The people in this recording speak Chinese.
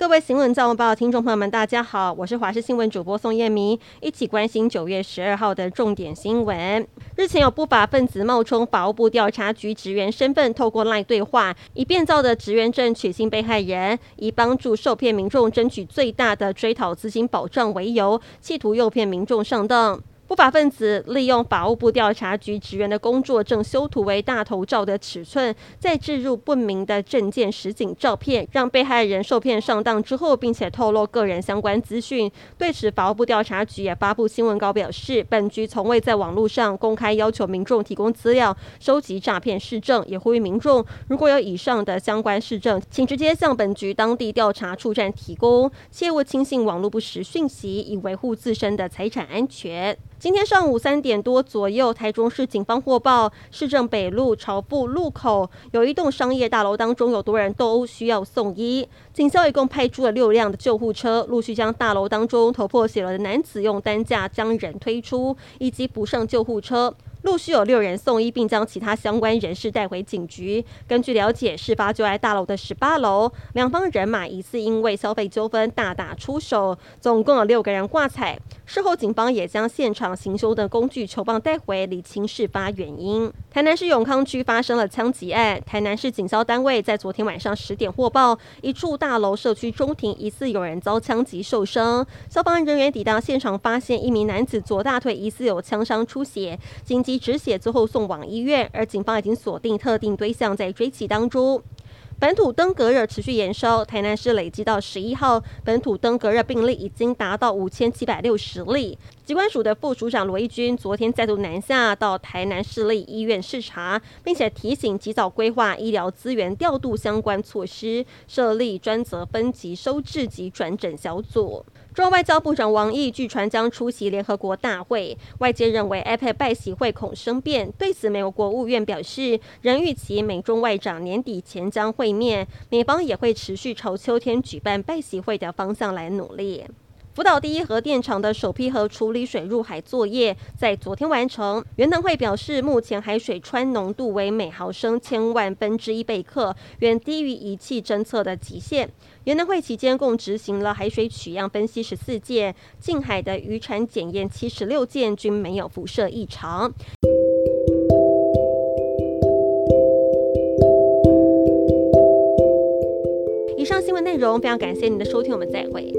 各位新闻早晚报的听众朋友们，大家好，我是华视新闻主播宋燕明，一起关心九月十二号的重点新闻。日前有不法分子冒充法务部调查局职员身份，透过 LINE 对话，以变造的职员证取信被害人，以帮助受骗民众争取最大的追讨资金保障为由，企图诱骗民众上当。不法分子利用法务部调查局职员的工作证修图为大头照的尺寸，再置入不明的证件实景照片，让被害人受骗上当之后，并且透露个人相关资讯。对此，法务部调查局也发布新闻稿表示，本局从未在网络上公开要求民众提供资料、收集诈骗市证，也呼吁民众如果有以上的相关市证，请直接向本局当地调查处站提供，切勿轻信网络不实讯息，以维护自身的财产安全。今天上午三点多左右，台中市警方获报，市政北路朝富路口有一栋商业大楼当中有多人斗殴需要送医，警消一共派出了六辆的救护车，陆续将大楼当中头破血流的男子用担架将人推出，以及补上救护车。陆续有六人送医，并将其他相关人士带回警局。根据了解，事发就在大楼的十八楼，两方人马疑似因为消费纠纷大打出手，总共有六个人挂彩。事后，警方也将现场行凶的工具球棒带回，理清事发原因。台南市永康区发生了枪击案，台南市警消单位在昨天晚上十点获报，一处大楼社区中庭疑似有人遭枪击受伤。消防人员抵达现场，发现一名男子左大腿疑似有枪伤出血，紧急止血之后送往医院，而警方已经锁定特定对象，在追缉当中。本土登革热持续延烧，台南市累计到十一号，本土登革热病例已经达到五千七百六十例。疾管署的副署长罗义军昨天再度南下到台南市立医院视察，并且提醒及早规划医疗资源调度相关措施，设立专责分级收治及转诊小组。中外交部长王毅据传将出席联合国大会，外界认为 APEC 拜习会恐生变。对此，美国国务院表示，仍预期美中外长年底前将会面，美方也会持续朝秋天举办拜习会的方向来努力。福岛第一核电厂的首批核处理水入海作业在昨天完成。原能会表示，目前海水氚浓度为每毫升千万分之一贝克，远低于仪器侦测的极限。原能会期间共执行了海水取样分析十四件，近海的渔船检验七十六件，均没有辐射异常。以上新闻内容非常感谢您的收听，我们再会。